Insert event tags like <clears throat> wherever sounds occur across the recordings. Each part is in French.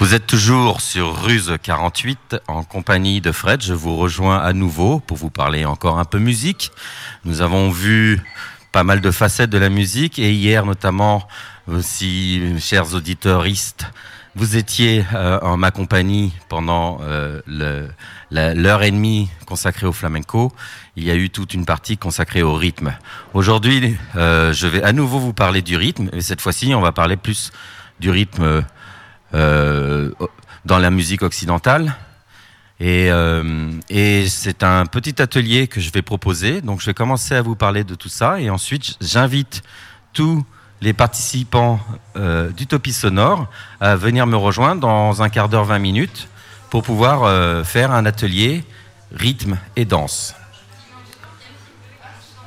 Vous êtes toujours sur Ruse 48 en compagnie de Fred. Je vous rejoins à nouveau pour vous parler encore un peu musique. Nous avons vu pas mal de facettes de la musique et hier notamment aussi, chers auditeuristes, vous étiez euh, en ma compagnie pendant euh, l'heure et demie consacrée au flamenco. Il y a eu toute une partie consacrée au rythme. Aujourd'hui, euh, je vais à nouveau vous parler du rythme, et cette fois-ci, on va parler plus du rythme dans la musique occidentale. Et, euh, et c'est un petit atelier que je vais proposer. Donc je vais commencer à vous parler de tout ça. Et ensuite, j'invite tous les participants euh, d'Utopie Sonore à venir me rejoindre dans un quart d'heure, 20 minutes, pour pouvoir euh, faire un atelier rythme et danse.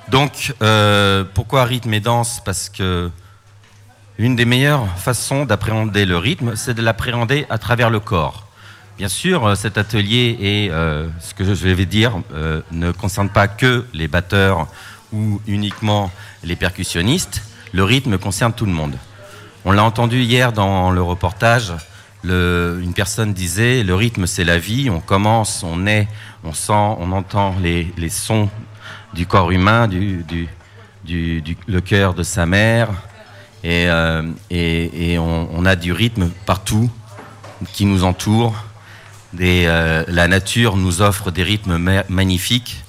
Donc, euh, pourquoi rythme et danse? Parce que une des meilleures façons d'appréhender le rythme, c'est de l'appréhender à travers le corps. Bien sûr, euh, cet atelier et euh, ce que je vais dire euh, ne concerne pas que les batteurs ou uniquement les percussionnistes. Le rythme concerne tout le monde. On l'a entendu hier dans le reportage. Une personne disait le rythme c'est la vie. On commence, on est, on sent, on entend les, sons du corps humain, du, cœur de sa mère, et, euh, on, a du rythme partout qui nous entoure. Des, euh, la nature nous offre des rythmes ma magnifiques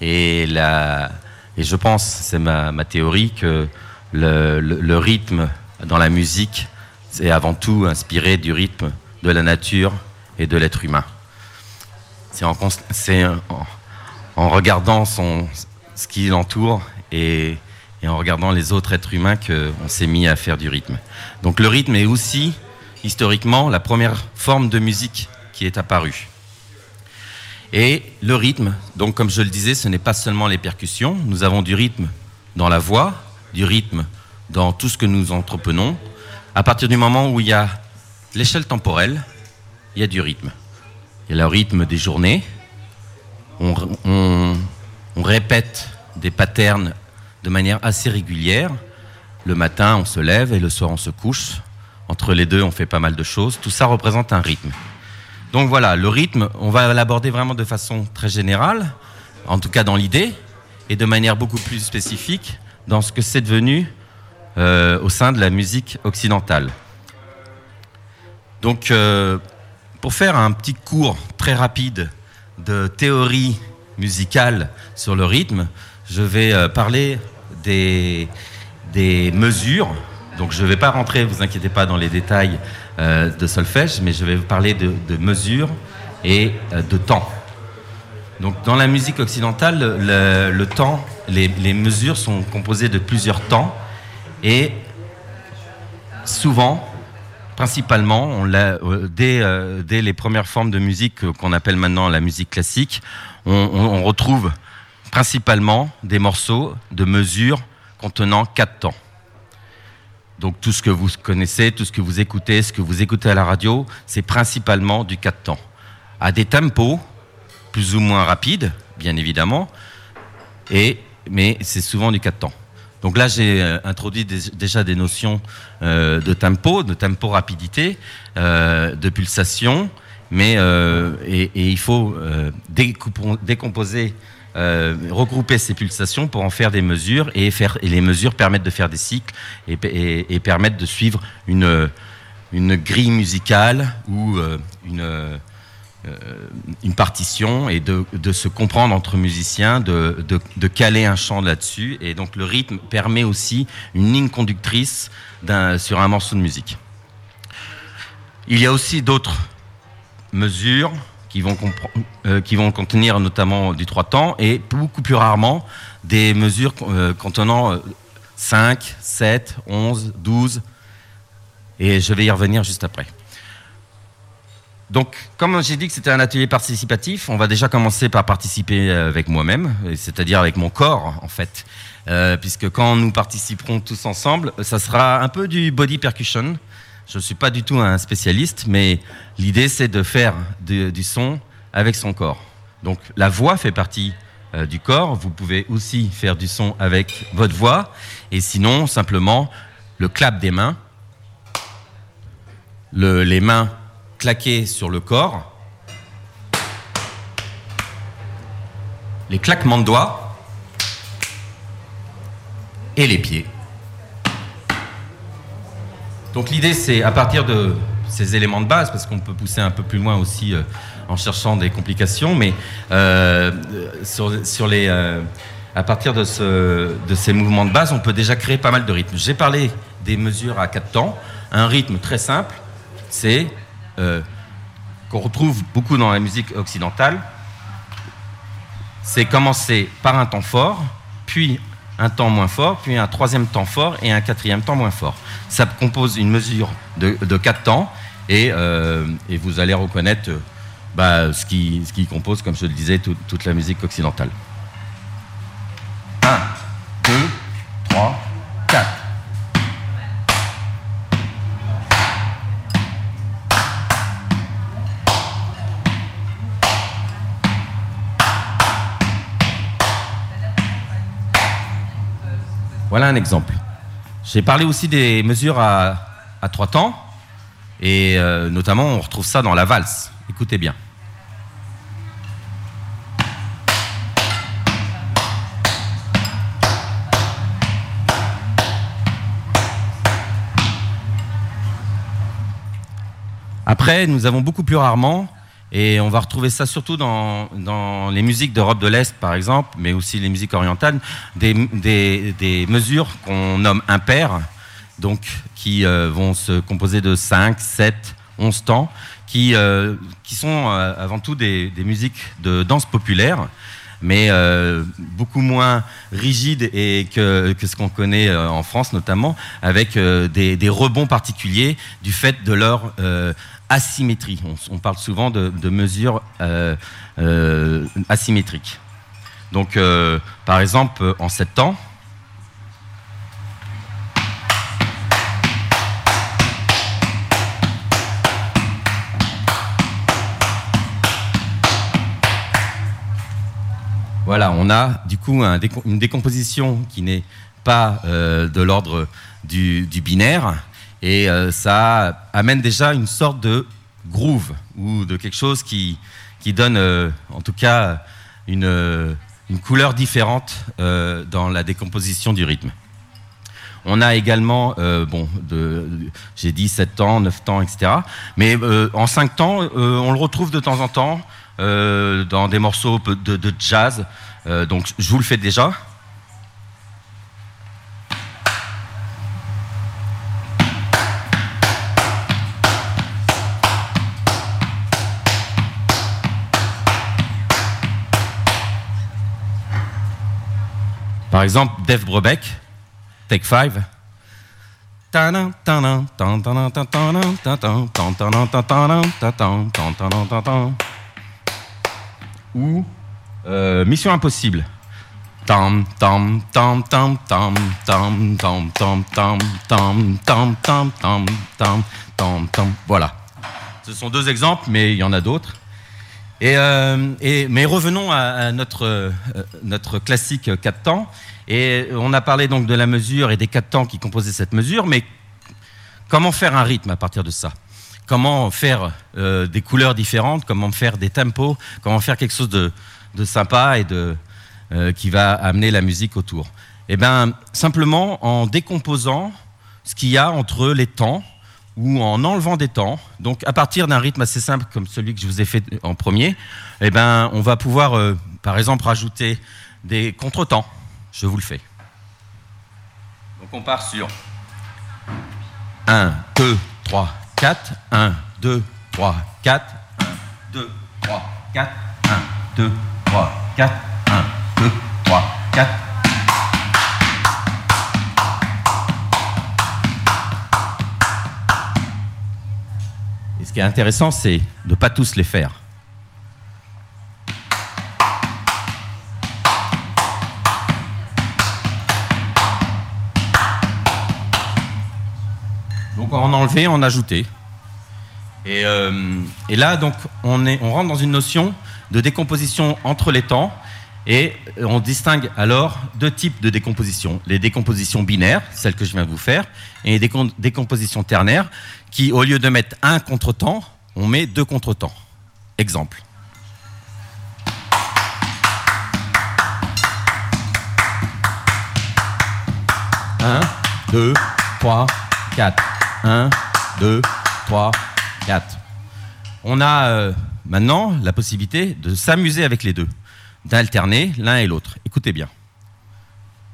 et, je pense, c'est ma, théorie, que le, rythme dans la musique est avant tout inspiré du rythme de la nature et de l'être humain. C'est en, regardant ce qui l'entoure et et en regardant les autres êtres humains qu'on s'est mis à faire du rythme. Donc le rythme est aussi, historiquement, la première forme de musique qui est apparue. Et le rythme, donc comme je le disais, ce n'est pas seulement les percussions, nous avons du rythme dans la voix, du rythme dans tout ce que nous entreprenons. À partir du moment où il y a l'échelle temporelle, il y a du rythme. Il y a le rythme des journées, on, on, on répète des patterns de manière assez régulière. Le matin, on se lève et le soir, on se couche. Entre les deux, on fait pas mal de choses. Tout ça représente un rythme. Donc voilà, le rythme, on va l'aborder vraiment de façon très générale, en tout cas dans l'idée, et de manière beaucoup plus spécifique dans ce que c'est devenu euh, au sein de la musique occidentale. Donc, euh, pour faire un petit cours très rapide de théorie musicale sur le rythme, je vais euh, parler des, mesures. Donc je ne vais pas rentrer, vous inquiétez pas, dans les détails euh, de solfège, mais je vais vous parler de, mesures et euh, de temps. Donc dans la musique occidentale, le, temps, les, mesures sont composées de plusieurs temps et souvent, principalement, euh, dès, les premières formes de musique qu'on appelle maintenant la musique classique, on retrouve principalement des morceaux de mesures contenant quatre temps. Donc tout ce que vous connaissez, tout ce que vous écoutez, ce que vous écoutez à la radio, c'est principalement du quatre temps. À des tempos plus ou moins rapides, bien évidemment, et, mais c'est souvent du quatre temps. Donc là, j'ai euh, introduit déjà des notions euh, de tempo, de tempo rapidité, euh, de pulsation, mais et, et, il faut décomposer euh, regrouper ces pulsations pour en faire des mesures et, faire, et les mesures permettent de faire des cycles et, et, et permettent de suivre une, une grille musicale ou euh, une, euh, une partition et de, de, se comprendre entre musiciens, de, de, caler un chant là-dessus. Et donc le rythme permet aussi une ligne conductrice sur un morceau de musique. Il y a aussi d'autres mesures qui vont, euh, qui vont contenir notamment du trois temps et beaucoup plus rarement des mesures euh, contenant euh, 5, 7, 11, 12 et je vais y revenir juste après. Donc, comme j'ai dit que c'était un atelier participatif, on va déjà commencer par participer avec moi-même, c'est-à-dire avec mon corps, en fait. Euh, puisque quand nous participerons tous ensemble, ça sera un peu du body percussion, je ne suis pas du tout un spécialiste, mais l'idée c'est de faire du son avec son corps. Donc la voix fait partie euh, du corps, vous pouvez aussi faire du son avec votre voix, et sinon simplement le clap des mains, le, les mains claquer sur le corps, les claquements de doigts. Et les pieds. Donc l'idée, c'est à partir de ces éléments de base, parce qu'on peut pousser un peu plus loin aussi euh, en cherchant des complications, mais euh, sur, les, euh, à partir de, de ces mouvements de base, on peut déjà créer pas mal de rythmes. J'ai parlé des mesures à quatre temps. Un rythme très simple, c'est qu'on retrouve beaucoup dans la musique occidentale. C'est commencer par un temps fort, puis un temps moins fort, puis un troisième temps fort et un quatrième temps moins fort. Ça compose une mesure de, quatre temps et, euh, vous allez reconnaître bah, ce, qui, ce, qui, compose, comme je le disais, toute la musique occidentale. Un exemple. J'ai parlé aussi des mesures à, trois temps, et euh, notamment on retrouve ça dans la valse. Écoutez bien. Après, nous avons beaucoup plus rarement et on va retrouver ça surtout dans, les musiques d'Europe de l'Est, par exemple, mais aussi les musiques orientales, des, mesures qu'on nomme impaires, donc qui euh, vont se composer de 5, 7, 11 temps, qui, euh, sont euh, avant tout des, musiques de danse populaire, mais beaucoup moins rigides et que, ce qu'on connaît en France notamment, avec des, rebonds particuliers du fait de leur asymétrie. On, parle souvent de, mesures euh, euh, asymétriques. Donc, euh, par exemple, en sept temps, Voilà, on a du coup une décomposition qui n'est pas de l'ordre du, binaire, et euh, ça amène déjà une sorte de groove ou de quelque chose qui, qui donne euh, en tout cas une, euh, une couleur différente dans la décomposition du rythme. On a également, bon, j'ai dit 7 temps, 9 temps, etc. Mais en 5 temps, on le retrouve de temps en temps dans des morceaux de, de jazz. donc je vous le fais déjà. Exemple, Dave Brubeck, Take Five. Ou Mission Impossible. Voilà. Ce sont deux exemples, mais il y en a d'autres. Euh, mais revenons à, notre, euh, notre classique 4 temps. Et on a parlé donc de la mesure et des 4 temps qui composaient cette mesure, mais comment faire un rythme à partir de ça? Comment faire euh, des couleurs différentes? Comment faire des tempos? Comment faire quelque chose de, de sympa et de, qui va amener la musique autour? Eh bien, simplement en décomposant ce qu'il y a entre les temps, ou en enlevant des temps, donc à partir d'un rythme assez simple comme celui que je vous ai fait en premier, eh ben, on va pouvoir, euh, par exemple, rajouter des contretemps. Je vous le fais. Donc on part sur 1, 2, 3, 4, 1, 2, 3, 4, 1, 2, 3, 4, 1, 2, 3, 4, 1, 2, 3, 4. Qui est intéressant, c'est de ne pas tous les faire. Donc en enlever, en ajouter. Et, euh, et là, donc, on, est, on rentre dans une notion de décomposition entre les temps. Et on distingue alors deux types de décomposition. Les décompositions binaires, celles que je viens de vous faire, et les décompositions ternaires, qui, au lieu de mettre un contretemps, on met deux contretemps. Exemple. Un, deux, trois, quatre. Un, deux, trois, quatre. On a euh, maintenant la possibilité de s'amuser avec les deux, d'alterner l'un et l'autre. Écoutez bien.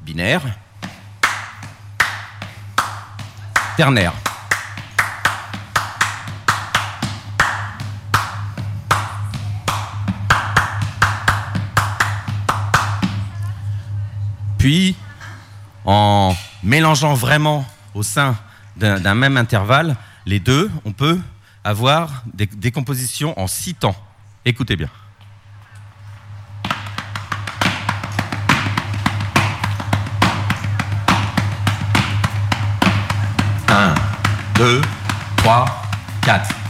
Binaire. Ternaire. Puis, en mélangeant vraiment au sein d'un même intervalle les deux, on peut avoir des décompositions en six temps. Écoutez bien. 2, 3, 4.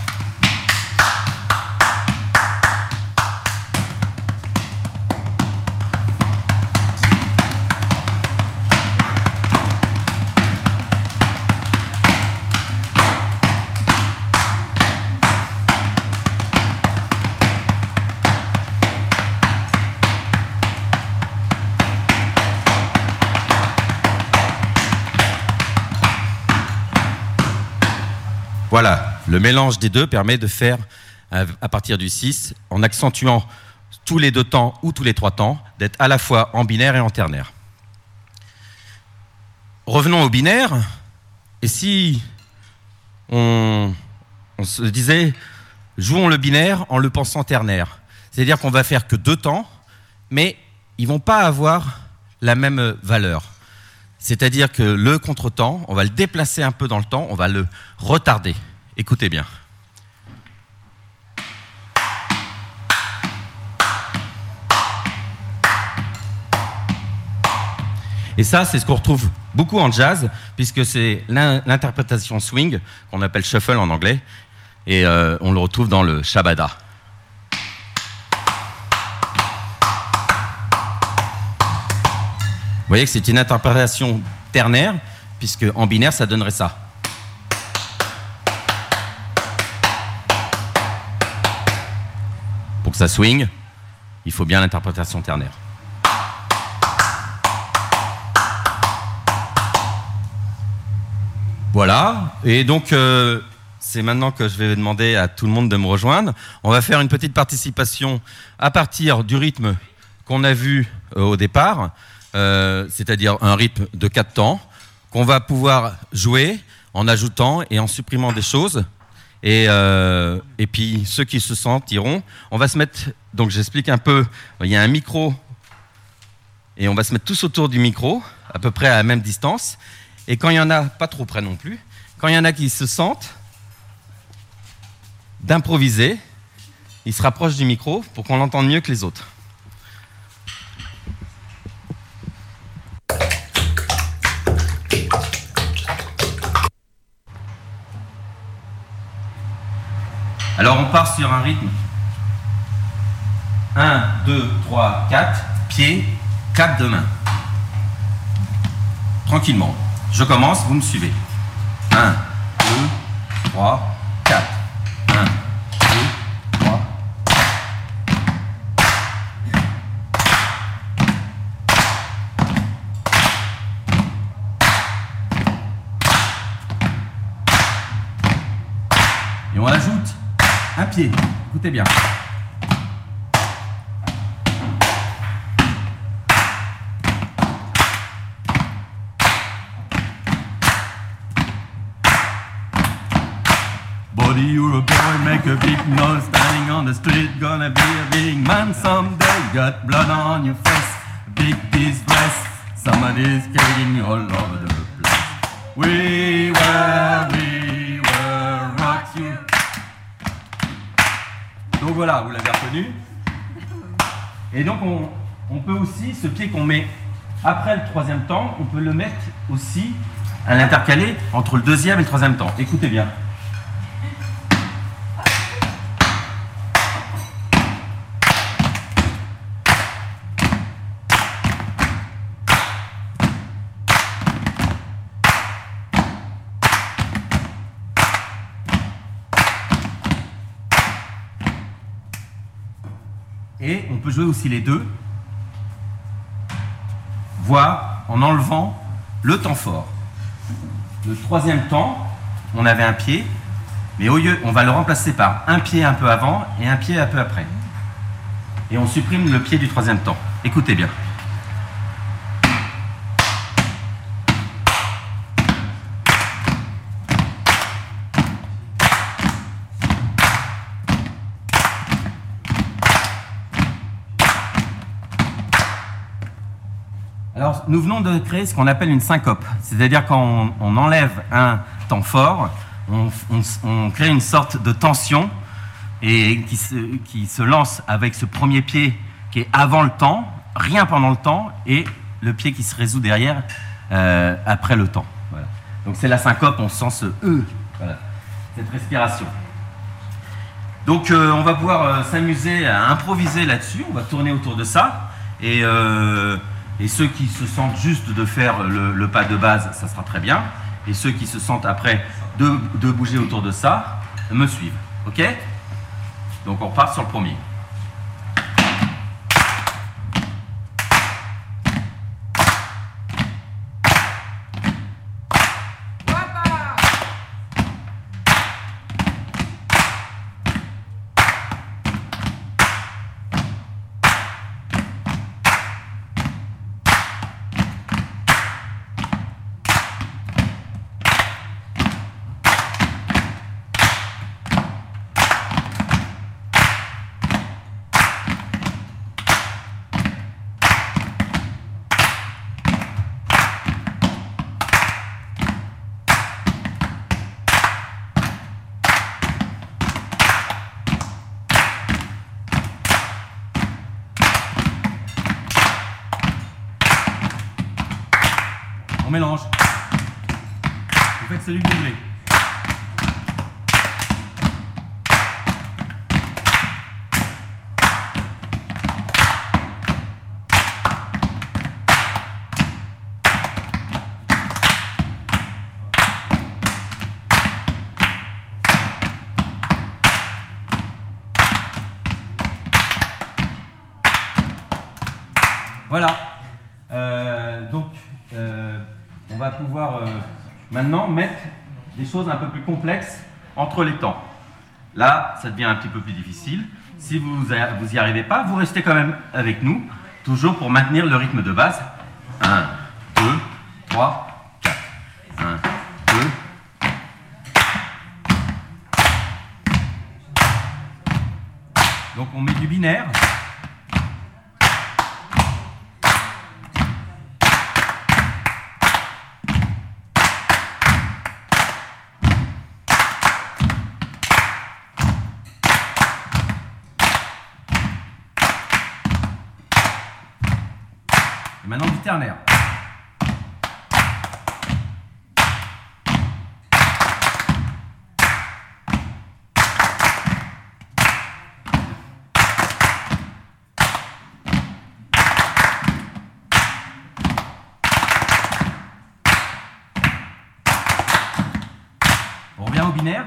Le mélange des deux permet de faire, à partir du 6, en accentuant tous les deux temps ou tous les trois temps, d'être à la fois en binaire et en ternaire. Revenons au binaire, et si on, se disait, jouons le binaire en le pensant ternaire, c'est-à-dire qu'on va faire que deux temps, mais ils ne vont pas avoir la même valeur. C'est-à-dire que le contretemps, on va le déplacer un peu dans le temps, on va le retarder. Écoutez bien. Et ça, c'est ce qu'on retrouve beaucoup en jazz, puisque c'est l'interprétation swing, qu'on appelle shuffle en anglais, et euh, on le retrouve dans le shabada. Vous voyez que c'est une interprétation ternaire, puisque en binaire, ça donnerait ça. Ça swing, il faut bien l'interprétation ternaire. Voilà, et donc euh, c'est maintenant que je vais demander à tout le monde de me rejoindre. On va faire une petite participation à partir du rythme qu'on a vu euh, au départ. Euh, c'est-à-dire un rythme de 4 temps, qu'on va pouvoir jouer en ajoutant et en supprimant des choses. Et, euh, et puis ceux qui se sentent iront. On va se mettre, donc j'explique un peu, il y a un micro, et on va se mettre tous autour du micro, à peu près à la même distance. Et quand il y en a, pas trop près non plus, quand il y en a qui se sentent d'improviser, ils se rapprochent du micro pour qu'on l'entende mieux que les autres. Alors on part sur un rythme 1, 2, 3, 4, pieds, 4 de main. Tranquillement. Je commence, vous me suivez. 1, 2, 3, pied. Écoutez bien. Buddy, you're a boy, make a big noise, standing on the street, gonna be a big man someday. Got blood on your face, big disgrace. Somebody's killing your all voilà, vous l'avez reconnu. Et donc on, peut aussi, ce pied qu'on met après le troisième temps, on peut le mettre aussi à l'intercalé entre le deuxième et le troisième temps. Écoutez bien. Aussi les deux, voire en enlevant le temps fort. Le troisième temps, on avait un pied, mais au lieu, on va le remplacer par un pied un peu avant et un pied un peu après. Et on supprime le pied du troisième temps. Écoutez bien. Nous venons de créer ce qu'on appelle une syncope. C'est-à-dire quand on, enlève un temps fort, on, crée une sorte de tension et qui se, qui se lance avec ce premier pied qui est avant le temps, rien pendant le temps, et le pied qui se résout derrière euh, après le temps. Donc c'est la syncope, on sent ce E, cette respiration. Donc euh, on va pouvoir euh, s'amuser à improviser là-dessus, on va tourner autour de ça, et et ceux qui se sentent juste de faire le, pas de base, ça sera très bien. Et ceux qui se sentent après de, de bouger autour de ça, me suivent. OK? Donc on repart sur le premier. Mélange. Maintenant mettre des choses un peu plus complexes entre les temps. Là, ça devient un petit peu plus difficile. Si vous n'y arrivez pas, vous restez quand même avec nous, toujours pour maintenir le rythme de base. 1, 2, 3, 4. 1, 2. Donc on met du binaire. Maintenant du ternaire. On revient au binaire.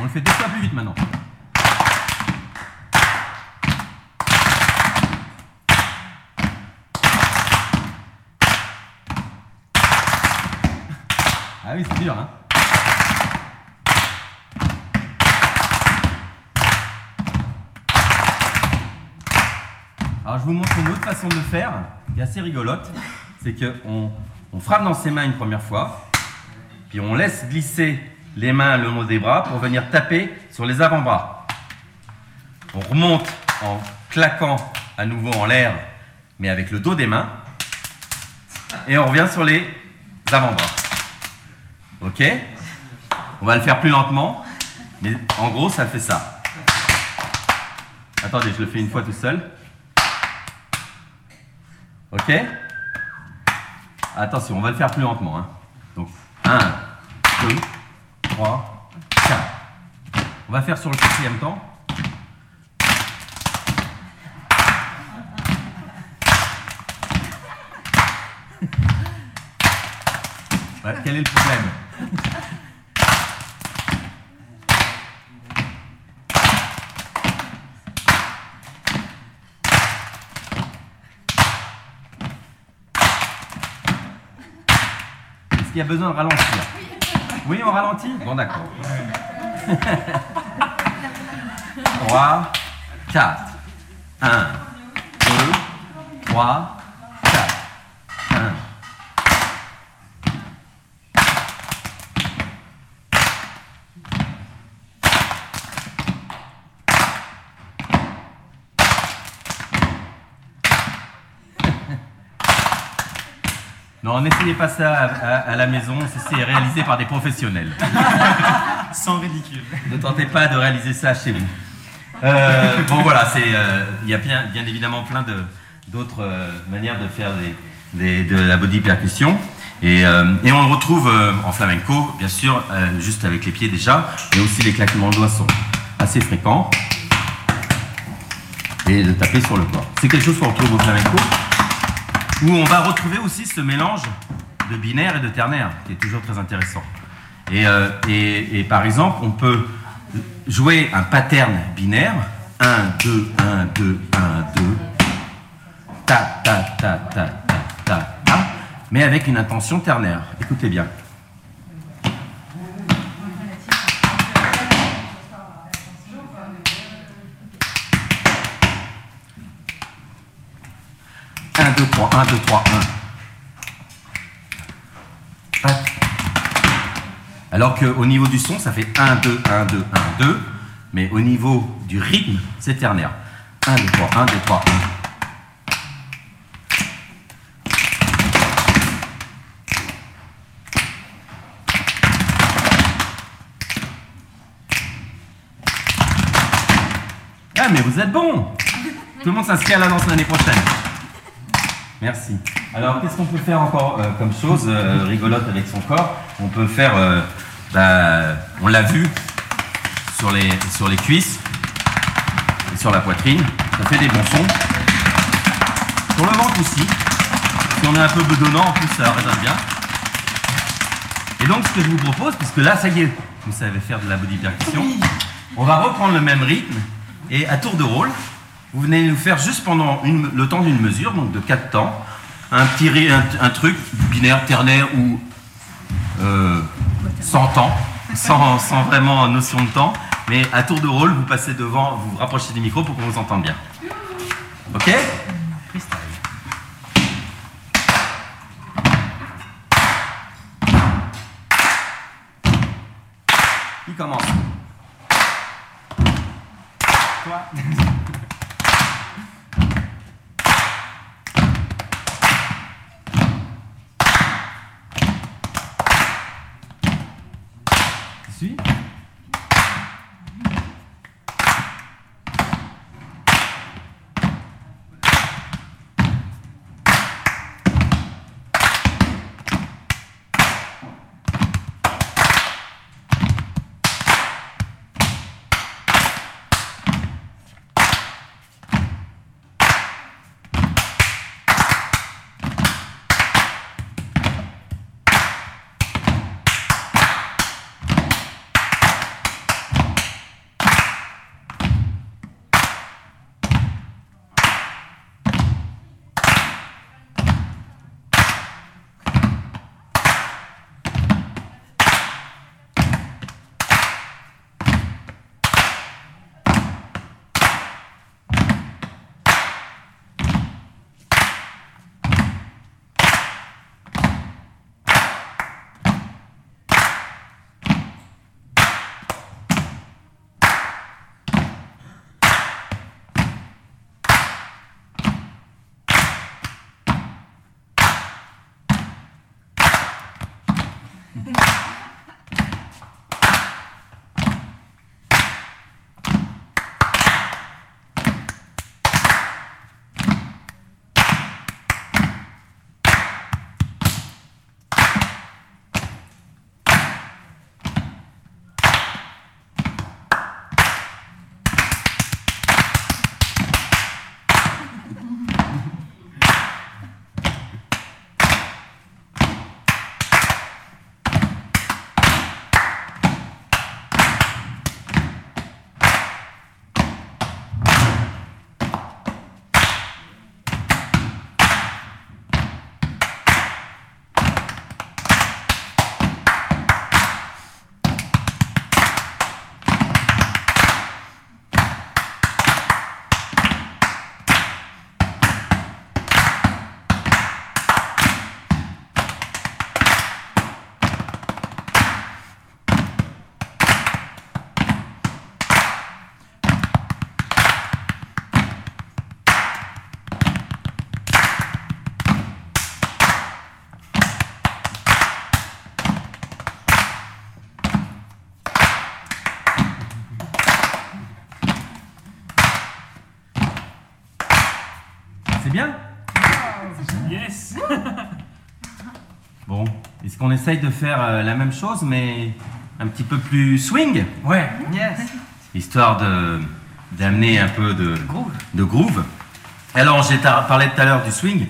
On le fait deux fois plus vite maintenant. C'est dur, hein Alors je vous montre une autre façon de faire, qui est assez rigolote. C'est qu'on on frappe dans ses mains une première fois, puis on laisse glisser les mains le long des bras pour venir taper sur les avant-bras. On remonte en claquant à nouveau en l'air, mais avec le dos des mains. Et on revient sur les avant-bras. Ok On va le faire plus lentement, mais en gros, ça fait ça. Attendez, je le fais une fois tout seul. Ok Attention, on va le faire plus lentement. Hein. Donc, 1, 2, 3, 4. On va faire sur le quatrième temps. Ouais, quel est le problème Est-ce qu'il y a besoin de ralentir Oui, on ralentit Bon, d'accord. 3, 4, 1, 2, 3, Non, n'essayez pas ça à, à- à la maison, c'est réalisé par des professionnels. <laughs> Sans ridicule. Ne tentez pas de réaliser ça chez vous. Euh, bon voilà, euh, il y a bien, bien évidemment plein d'autres euh, manières de faire des, des- de la body percussion. Et, et on le retrouve en flamenco, bien sûr, juste avec les pieds déjà, mais aussi les claquements de doigts sont assez fréquents. Et de taper sur le corps. C'est quelque chose qu'on retrouve au flamenco, où on va retrouver aussi ce mélange de binaire et de ternaire, qui est toujours très intéressant. Et, euh, et- et par exemple, on peut jouer un pattern binaire 1, 2, 1, 2, 1, 2, ta, ta, ta, ta, ta, ta, ta, mais avec une intention ternaire. Écoutez bien. Un, deux, trois, un, deux, trois, un. Tac. Alors qu'au niveau du son, ça fait 1, 2, 1, 2, 1, 2. Mais au niveau du rythme, c'est ternaire. 1, 2, 3, 1, 2, 3, 1. Ah, mais vous êtes bon Tout le monde s'inscrit à la danse l'année prochaine. Merci. Alors, qu'est-ce qu'on peut faire encore euh, comme chose euh, rigolote avec son corps? On peut faire, euh, bah, on l'a vu, sur les, sur les cuisses et sur la poitrine. Ça fait des bons sons. Sur le ventre aussi. Si on est un peu bedonnant, en plus, ça résonne bien. Et donc, ce que je vous propose, puisque là, ça y est, vous savez faire de la body percussion, on va reprendre le même rythme et à tour de rôle, vous venez nous faire juste pendant le temps d'une mesure, donc de 4 temps, un truc binaire, ternaire ou euh, sans temps, sans, sans vraiment notion de temps, mais à tour de rôle, vous passez devant, vous vous rapprochez du micro pour qu'on vous entende bien. Ok? Qu'on essaye de faire euh, la même chose, mais un petit peu plus swing Ouais. Yes. Histoire de d'amener un peu de Groove. de groove. Alors, j'ai parlé tout à l'heure du swing.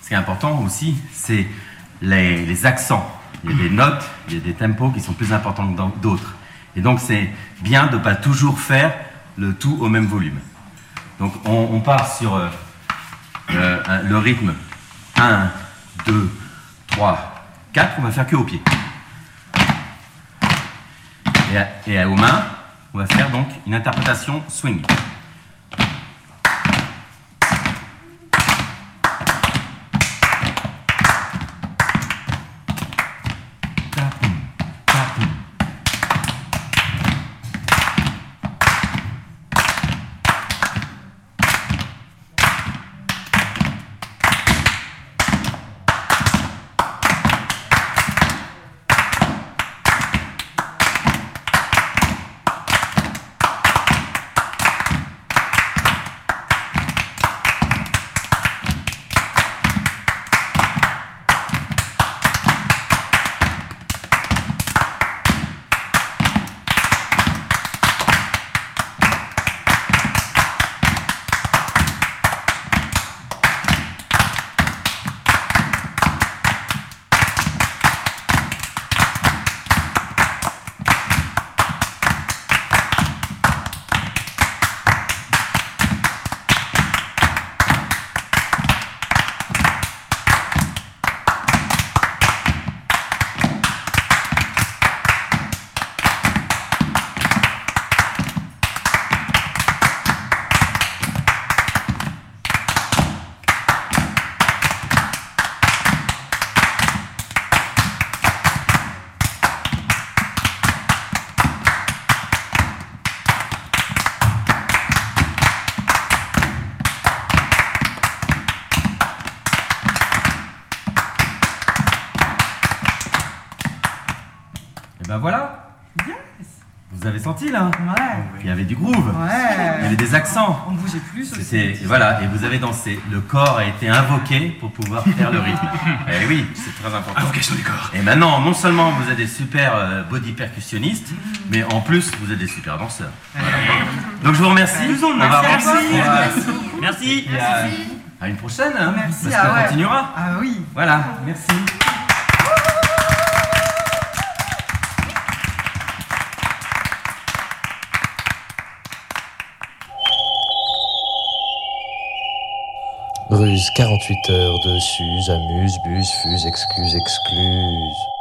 Ce qui est important aussi, c'est les, les accents. Il y a des <clears throat> notes, il y a des tempos qui sont plus importants que d'autres. Et donc, c'est bien de ne pas toujours faire le tout au même volume. Donc, on, on part sur euh, euh, le rythme 1, 2, 3, 4. On va faire que au pied. Et, aux mains, on va faire donc une interprétation swing. Et ben voilà, Yes. vous avez senti là Ouais. Il y avait du groove, il y avait des accents. On ne bougeait plus. aussi. C'était voilà, et vous avez dansé. Le corps a été invoqué pour pouvoir faire le rythme. <laughs> Et oui, c'est très important. Invocation du corps. Et maintenant, non seulement vous êtes des super euh, body percussionnistes, mais en plus vous êtes des super danseurs. Voilà. Donc je vous remercie. On va Merci Merci et à, une prochaine. hein, Merci, parce ah qu'on ouais. continuera. Ah oui. Voilà, merci. Ruse 48 heures de amuse, bus, fuse, excuse, excluse.